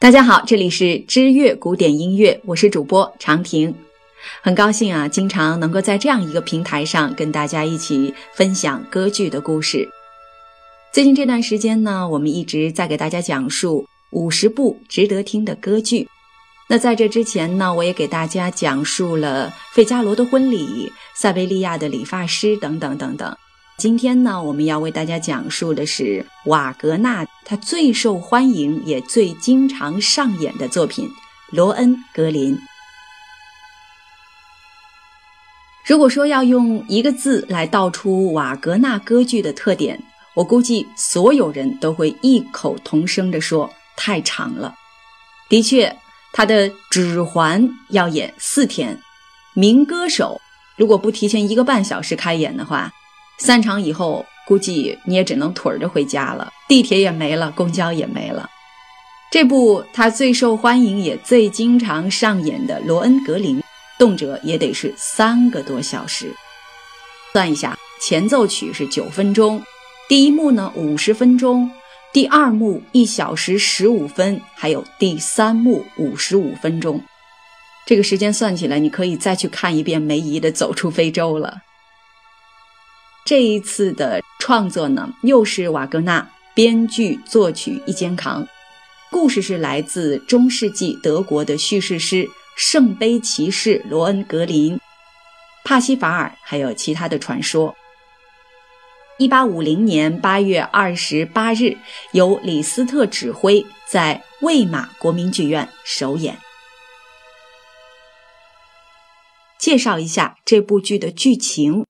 大家好，这里是知乐古典音乐，我是主播长亭，很高兴啊，经常能够在这样一个平台上跟大家一起分享歌剧的故事。最近这段时间呢，我们一直在给大家讲述五十部值得听的歌剧。那在这之前呢，我也给大家讲述了《费加罗的婚礼》《塞维利亚的理发师》等等等等。今天呢，我们要为大家讲述的是瓦格纳他最受欢迎也最经常上演的作品《罗恩格林》。如果说要用一个字来道出瓦格纳歌剧的特点，我估计所有人都会异口同声地说：太长了。的确，他的指环要演四天，名歌手如果不提前一个半小时开演的话。散场以后，估计你也只能腿着回家了，地铁也没了，公交也没了。这部他最受欢迎也最经常上演的《罗恩格林》，动辄也得是三个多小时。算一下，前奏曲是九分钟，第一幕呢五十分钟，第二幕一小时十五分，还有第三幕五十五分钟。这个时间算起来，你可以再去看一遍梅姨的《走出非洲》了。这一次的创作呢，又是瓦格纳编剧作曲一肩扛。故事是来自中世纪德国的叙事诗《圣杯骑士罗恩格林》、帕西法尔，还有其他的传说。一八五零年八月二十八日，由李斯特指挥，在魏玛国民剧院首演。介绍一下这部剧的剧情。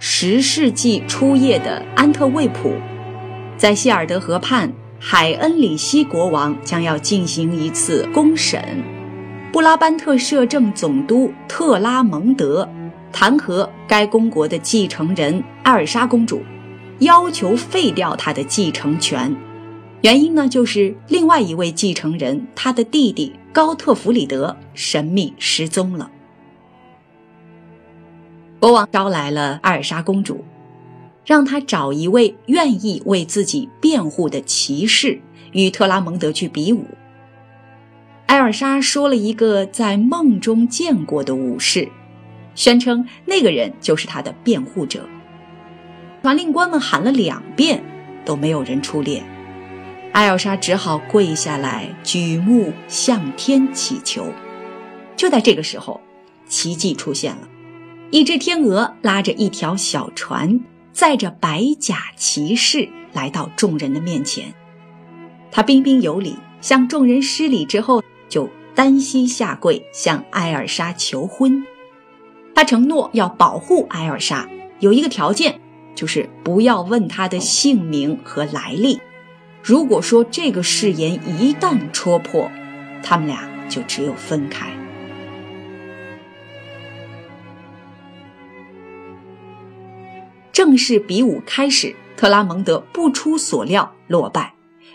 十世纪初叶的安特卫普，在希尔德河畔，海恩里希国王将要进行一次公审。布拉班特摄政总督特拉蒙德弹劾该公国的继承人艾尔莎公主，要求废掉她的继承权。原因呢，就是另外一位继承人他的弟弟高特弗里德神秘失踪了。国王招来了艾尔莎公主，让她找一位愿意为自己辩护的骑士与特拉蒙德去比武。艾尔莎说了一个在梦中见过的武士，宣称那个人就是他的辩护者。传令官们喊了两遍，都没有人出列，艾尔莎只好跪下来，举目向天祈求。就在这个时候，奇迹出现了。一只天鹅拉着一条小船，载着白甲骑士来到众人的面前。他彬彬有礼，向众人施礼之后，就单膝下跪向艾尔莎求婚。他承诺要保护艾尔莎，有一个条件，就是不要问他的姓名和来历。如果说这个誓言一旦戳破，他们俩就只有分开。正式比武开始，特拉蒙德不出所料落败，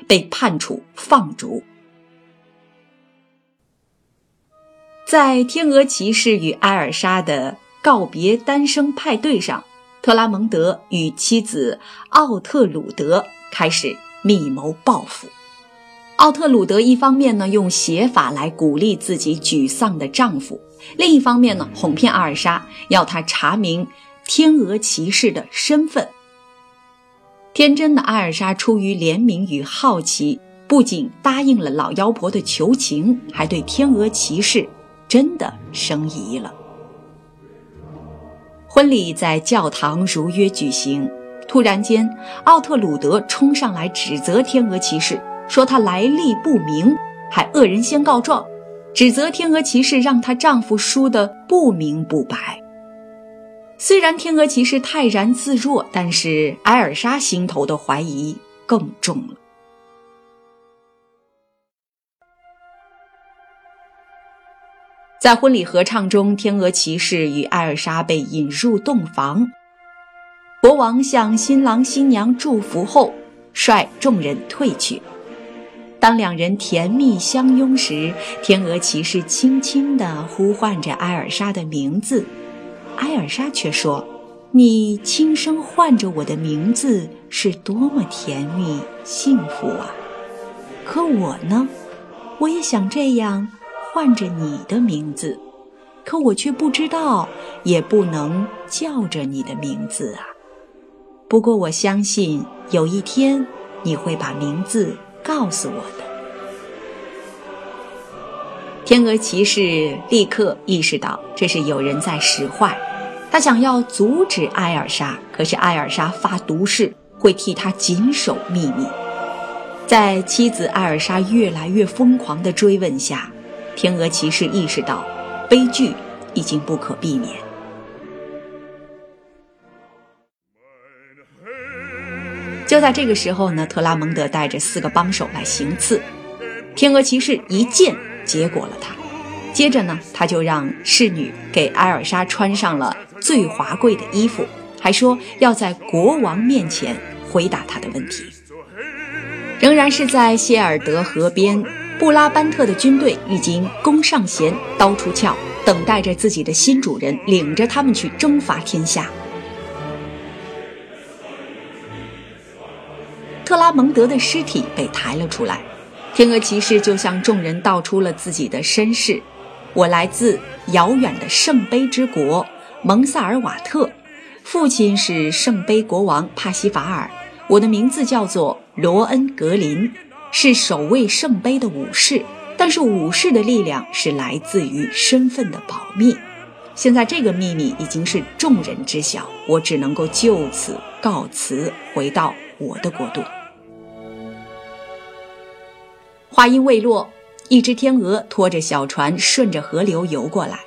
被判处放逐。在天鹅骑士与艾尔莎的告别单身派对上，特拉蒙德与妻子奥特鲁德开始密谋报复。奥特鲁德一方面呢用写法来鼓励自己沮丧的丈夫，另一方面呢哄骗艾尔莎，要她查明。天鹅骑士的身份。天真的艾尔莎出于怜悯与好奇，不仅答应了老妖婆的求情，还对天鹅骑士真的生疑了。婚礼在教堂如约举行，突然间，奥特鲁德冲上来指责天鹅骑士，说他来历不明，还恶人先告状，指责天鹅骑士让她丈夫输得不明不白。虽然天鹅骑士泰然自若，但是艾尔莎心头的怀疑更重了。在婚礼合唱中，天鹅骑士与艾尔莎被引入洞房，国王向新郎新娘祝福后，率众人退去。当两人甜蜜相拥时，天鹅骑士轻轻地呼唤着艾尔莎的名字。艾尔莎却说：“你轻声唤着我的名字，是多么甜蜜幸福啊！”可我呢，我也想这样唤着你的名字，可我却不知道，也不能叫着你的名字啊。不过我相信，有一天你会把名字告诉我的。天鹅骑士立刻意识到这是有人在使坏，他想要阻止艾尔莎，可是艾尔莎发毒誓会替他谨守秘密。在妻子艾尔莎越来越疯狂的追问下，天鹅骑士意识到悲剧已经不可避免。就在这个时候呢，特拉蒙德带着四个帮手来行刺，天鹅骑士一剑结果了他。接着呢，他就让侍女给艾尔莎穿上了最华贵的衣服，还说要在国王面前回答他的问题。仍然是在谢尔德河边，布拉班特的军队已经弓上弦，刀出鞘，等待着自己的新主人领着他们去征伐天下。特拉蒙德的尸体被抬了出来，天鹅骑士就向众人道出了自己的身世：我来自遥远的圣杯之国蒙萨尔瓦特，父亲是圣杯国王帕西法尔，我的名字叫做罗恩格林，是守卫圣杯的武士，但是武士的力量是来自于身份的保密。现在这个秘密已经是众人知晓，我只能够就此告辞，回到我的国度。话音未落，一只天鹅拖着小船顺着河流游过来。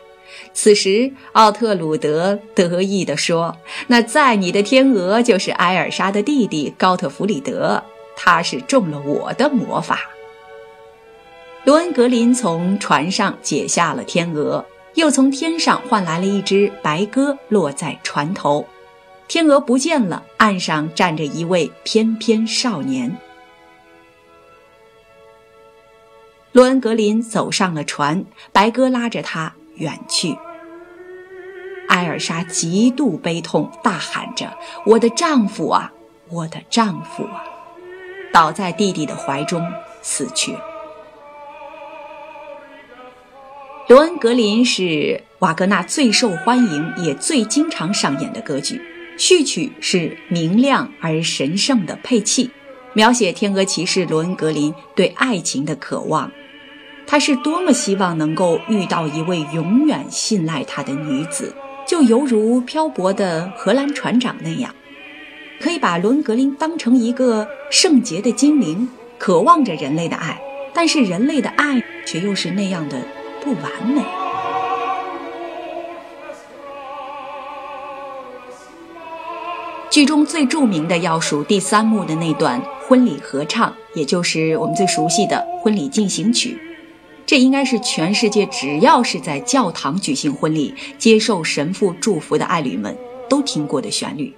此时，奥特鲁德得意地说：“那载你的天鹅就是埃尔莎的弟弟高特弗里德，他是中了我的魔法。”罗恩格林从船上解下了天鹅，又从天上换来了一只白鸽，落在船头。天鹅不见了，岸上站着一位翩翩少年。罗恩格林走上了船，白鸽拉着他远去。艾尔莎极度悲痛，大喊着：“我的丈夫啊，我的丈夫啊！”倒在弟弟的怀中死去。罗恩格林是瓦格纳最受欢迎也最经常上演的歌剧，序曲是明亮而神圣的配器，描写天鹅骑士罗恩格林对爱情的渴望。他是多么希望能够遇到一位永远信赖他的女子，就犹如漂泊的荷兰船长那样，可以把伦格林当成一个圣洁的精灵，渴望着人类的爱，但是人类的爱却又是那样的不完美。剧中最著名的要数第三幕的那段婚礼合唱，也就是我们最熟悉的婚礼进行曲。这应该是全世界只要是在教堂举行婚礼、接受神父祝福的爱侣们都听过的旋律。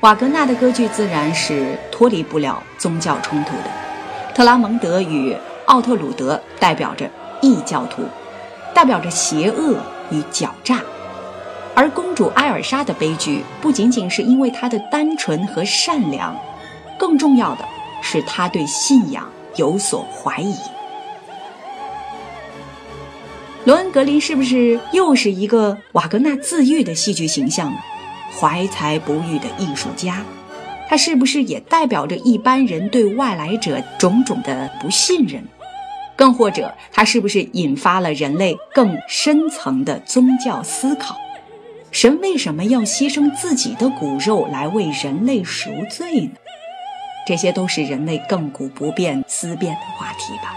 瓦格纳的歌剧自然是脱离不了宗教冲突的。特拉蒙德与奥特鲁德代表着异教徒，代表着邪恶与狡诈，而公主艾尔莎的悲剧不仅仅是因为她的单纯和善良，更重要的。是他对信仰有所怀疑。罗恩格林是不是又是一个瓦格纳自愈的戏剧形象呢？怀才不遇的艺术家，他是不是也代表着一般人对外来者种种的不信任？更或者，他是不是引发了人类更深层的宗教思考？神为什么要牺牲自己的骨肉来为人类赎罪呢？这些都是人类亘古不变思辨的话题吧。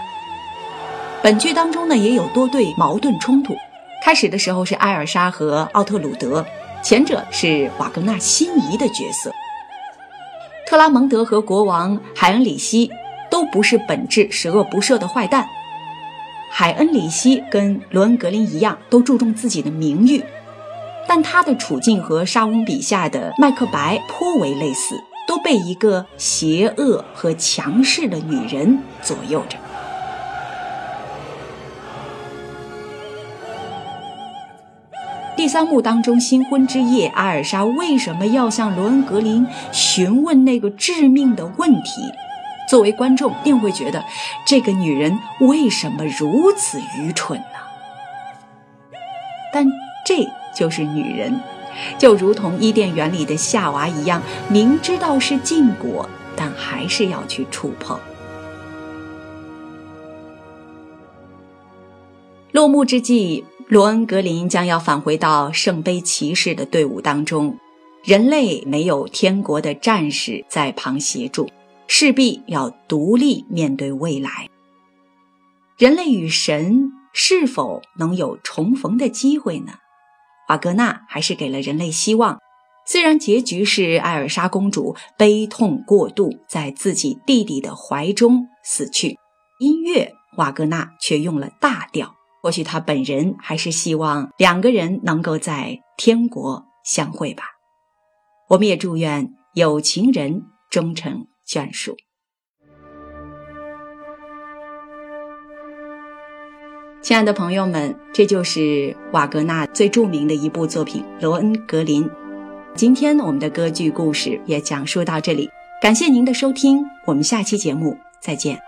本剧当中呢，也有多对矛盾冲突。开始的时候是艾尔莎和奥特鲁德，前者是瓦格纳心仪的角色。特拉蒙德和国王海恩里希都不是本质十恶不赦的坏蛋。海恩里希跟罗恩格林一样，都注重自己的名誉，但他的处境和莎翁笔下的麦克白颇为类似。都被一个邪恶和强势的女人左右着。第三幕当中，新婚之夜，阿尔莎为什么要向罗恩格林询问那个致命的问题？作为观众，定会觉得这个女人为什么如此愚蠢呢？但这就是女人，就如同伊甸园里的夏娃一样，明知道是禁果，但还是要去触碰。落幕之际，罗恩格林将要返回到圣杯骑士的队伍当中，人类没有天国的战士在旁协助，势必要独立面对未来。人类与神是否能有重逢的机会呢？瓦格纳还是给了人类希望，虽然结局是艾尔莎公主悲痛过度，在自己弟弟的怀中死去，音乐瓦格纳却用了大调。或许他本人还是希望两个人能够在天国相会吧。我们也祝愿有情人终成眷属。亲爱的朋友们，这就是瓦格纳最著名的一部作品《罗恩格林》。今天我们的歌剧故事也讲述到这里，感谢您的收听，我们下期节目再见。